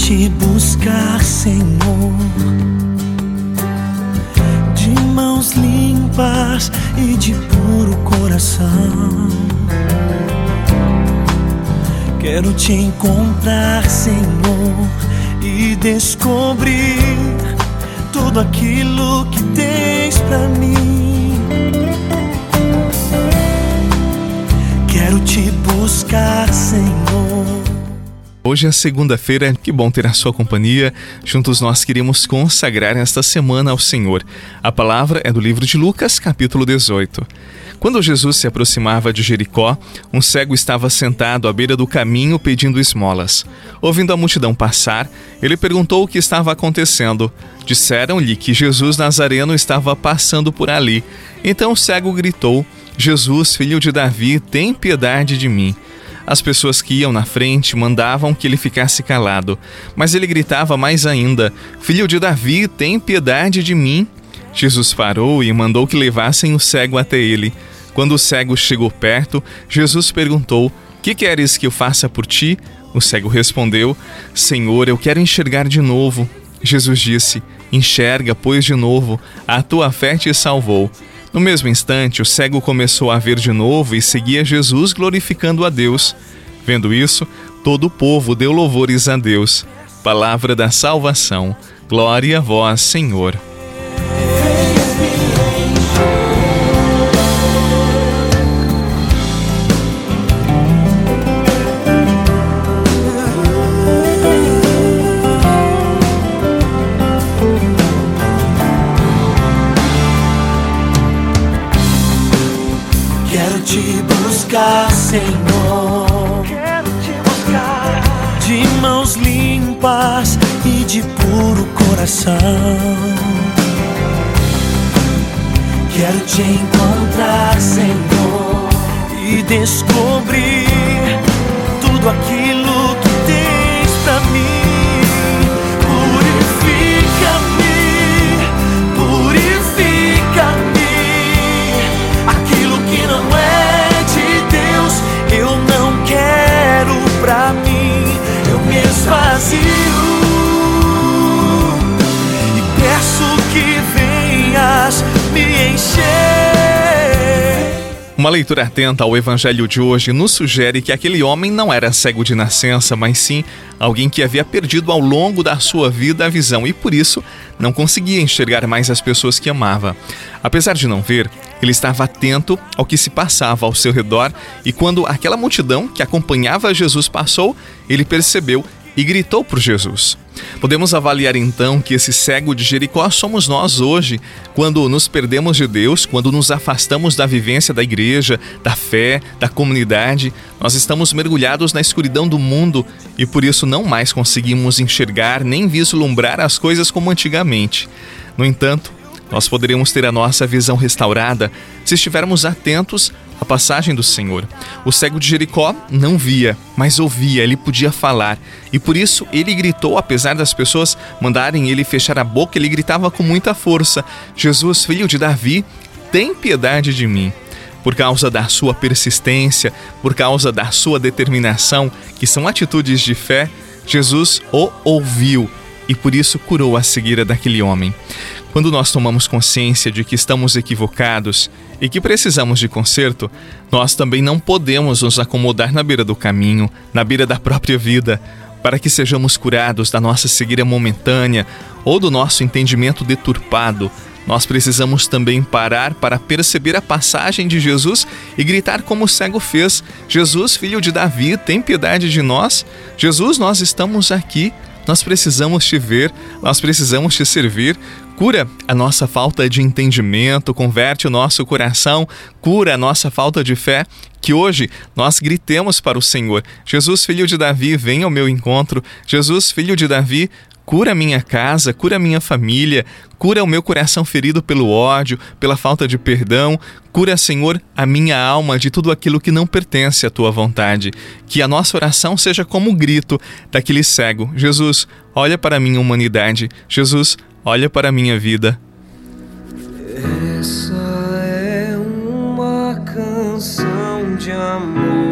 te buscar, Senhor, de mãos limpas e de puro coração. Quero te encontrar, Senhor, e descobrir tudo aquilo que tens para mim. Quero te buscar, Senhor. Hoje é segunda-feira, que bom ter a sua companhia. Juntos nós queremos consagrar esta semana ao Senhor. A palavra é do livro de Lucas, capítulo 18. Quando Jesus se aproximava de Jericó, um cego estava sentado à beira do caminho pedindo esmolas. Ouvindo a multidão passar, ele perguntou o que estava acontecendo. Disseram-lhe que Jesus Nazareno estava passando por ali. Então o cego gritou: Jesus, filho de Davi, tem piedade de mim. As pessoas que iam na frente mandavam que ele ficasse calado, mas ele gritava mais ainda: Filho de Davi, tem piedade de mim. Jesus parou e mandou que levassem o cego até ele. Quando o cego chegou perto, Jesus perguntou: Que queres que eu faça por ti? O cego respondeu: Senhor, eu quero enxergar de novo. Jesus disse: Enxerga, pois, de novo, a tua fé te salvou. No mesmo instante, o cego começou a ver de novo e seguia Jesus glorificando a Deus. Vendo isso, todo o povo deu louvores a Deus. Palavra da salvação. Glória a vós, Senhor. Puro coração. Quero te encontrar, Senhor, e descobrir tudo aquilo Uma leitura atenta ao evangelho de hoje nos sugere que aquele homem não era cego de nascença, mas sim alguém que havia perdido ao longo da sua vida a visão e por isso não conseguia enxergar mais as pessoas que amava. Apesar de não ver, ele estava atento ao que se passava ao seu redor e quando aquela multidão que acompanhava Jesus passou, ele percebeu e gritou por Jesus. Podemos avaliar então que esse cego de Jericó somos nós hoje, quando nos perdemos de Deus, quando nos afastamos da vivência da igreja, da fé, da comunidade, nós estamos mergulhados na escuridão do mundo e por isso não mais conseguimos enxergar nem vislumbrar as coisas como antigamente. No entanto, nós poderemos ter a nossa visão restaurada se estivermos atentos à passagem do Senhor. O cego de Jericó não via, mas ouvia, ele podia falar. E por isso ele gritou, apesar das pessoas mandarem ele fechar a boca, ele gritava com muita força: Jesus, filho de Davi, tem piedade de mim. Por causa da sua persistência, por causa da sua determinação, que são atitudes de fé, Jesus o ouviu e por isso curou a cegueira daquele homem. Quando nós tomamos consciência de que estamos equivocados e que precisamos de conserto, nós também não podemos nos acomodar na beira do caminho, na beira da própria vida, para que sejamos curados da nossa cegueira momentânea ou do nosso entendimento deturpado. Nós precisamos também parar para perceber a passagem de Jesus e gritar como o cego fez: Jesus, filho de Davi, tem piedade de nós. Jesus, nós estamos aqui. Nós precisamos te ver, nós precisamos te servir. Cura a nossa falta de entendimento, converte o nosso coração, cura a nossa falta de fé. Que hoje nós gritemos para o Senhor: Jesus, filho de Davi, vem ao meu encontro. Jesus, filho de Davi, Cura minha casa, cura minha família, cura o meu coração ferido pelo ódio, pela falta de perdão. Cura, Senhor, a minha alma de tudo aquilo que não pertence à tua vontade. Que a nossa oração seja como o grito daquele cego: Jesus, olha para a minha humanidade. Jesus, olha para a minha vida. Essa é uma canção de amor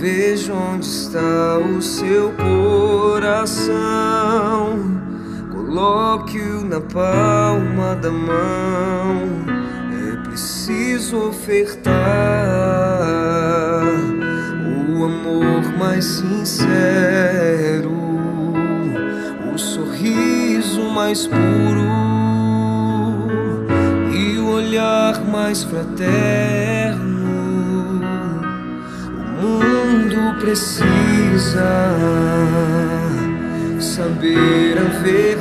Veja onde está o seu coração. Coloque-o na palma da mão. É preciso ofertar o amor mais sincero, o sorriso mais puro e o olhar mais fraterno mundo precisa saber a verdade.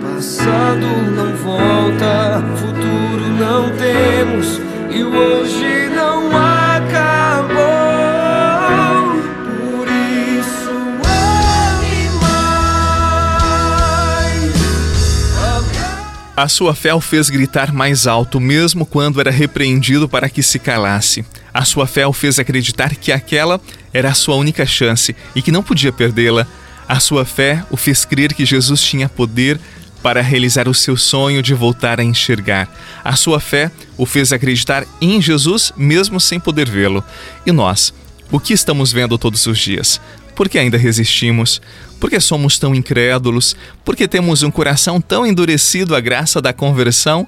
Passado não volta, futuro não temos e hoje A sua fé o fez gritar mais alto, mesmo quando era repreendido para que se calasse. A sua fé o fez acreditar que aquela era a sua única chance e que não podia perdê-la. A sua fé o fez crer que Jesus tinha poder para realizar o seu sonho de voltar a enxergar. A sua fé o fez acreditar em Jesus mesmo sem poder vê-lo. E nós, o que estamos vendo todos os dias? Por que ainda resistimos? Por que somos tão incrédulos? Por que temos um coração tão endurecido à graça da conversão?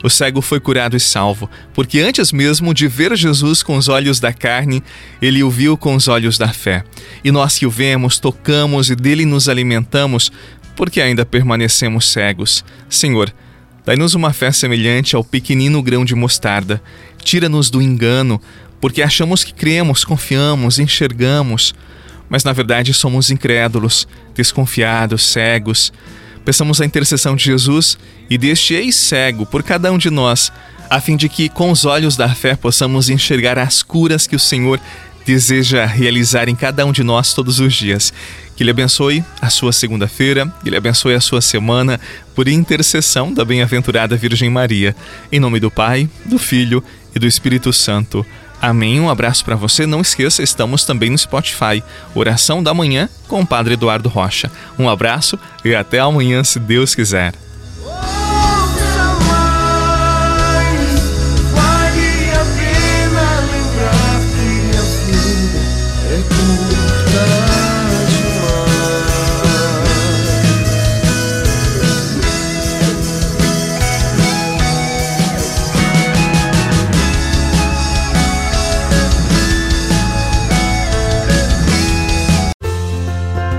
O cego foi curado e salvo, porque antes mesmo de ver Jesus com os olhos da carne, ele o viu com os olhos da fé. E nós que o vemos, tocamos e dele nos alimentamos, porque ainda permanecemos cegos. Senhor, dai-nos uma fé semelhante ao pequenino grão de mostarda. Tira-nos do engano, porque achamos que cremos, confiamos, enxergamos mas na verdade somos incrédulos, desconfiados, cegos. Peçamos a intercessão de Jesus e deste ex-cego por cada um de nós, a fim de que, com os olhos da fé, possamos enxergar as curas que o Senhor deseja realizar em cada um de nós todos os dias. Que Ele abençoe a sua segunda-feira, que Ele abençoe a sua semana, por intercessão da bem-aventurada Virgem Maria. Em nome do Pai, do Filho e do Espírito Santo. Amém. Um abraço para você. Não esqueça, estamos também no Spotify. Oração da manhã com o Padre Eduardo Rocha. Um abraço e até amanhã, se Deus quiser.